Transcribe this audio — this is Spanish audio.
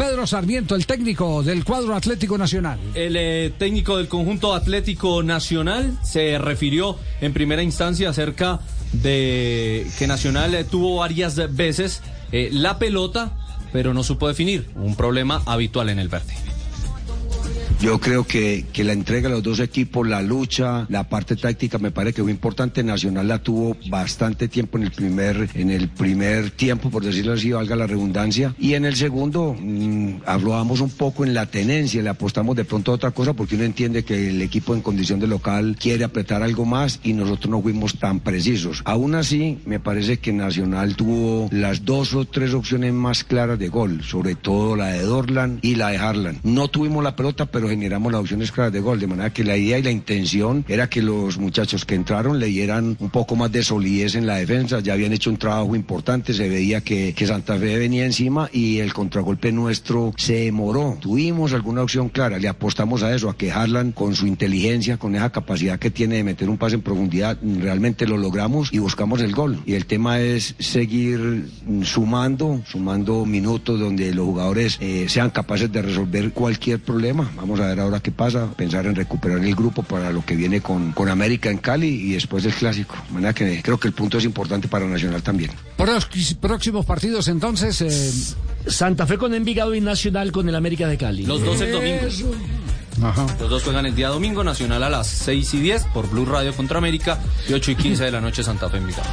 Pedro Sarmiento, el técnico del cuadro Atlético Nacional. El eh, técnico del conjunto Atlético Nacional se refirió en primera instancia acerca de que Nacional eh, tuvo varias veces eh, la pelota, pero no supo definir, un problema habitual en el verde. Yo creo que, que la entrega de los dos equipos, la lucha, la parte táctica me parece que fue importante. Nacional la tuvo bastante tiempo en el primer, en el primer tiempo, por decirlo así, valga la redundancia. Y en el segundo mmm, hablábamos un poco en la tenencia, le apostamos de pronto a otra cosa porque uno entiende que el equipo en condición de local quiere apretar algo más y nosotros no fuimos tan precisos. Aún así, me parece que Nacional tuvo las dos o tres opciones más claras de gol, sobre todo la de Dorlan y la de Harlan. No tuvimos la pelota, pero generamos las opciones claras de gol, de manera que la idea y la intención era que los muchachos que entraron le dieran un poco más de solidez en la defensa, ya habían hecho un trabajo importante, se veía que, que Santa Fe venía encima y el contragolpe nuestro se demoró. Tuvimos alguna opción clara, le apostamos a eso, a que Harlan con su inteligencia, con esa capacidad que tiene de meter un pase en profundidad, realmente lo logramos y buscamos el gol. Y el tema es seguir sumando, sumando minutos donde los jugadores eh, sean capaces de resolver cualquier problema. Vamos a ver ahora qué pasa, pensar en recuperar el grupo para lo que viene con, con América en Cali y después del clásico. De manera que creo que el punto es importante para Nacional también. Próximos partidos entonces. Eh... Santa Fe con Envigado y Nacional con el América de Cali. Los dos el domingo. Ajá. Los dos juegan el día domingo, Nacional a las 6 y 10 por Blue Radio contra América y 8 y 15 de la noche Santa Fe Envigado.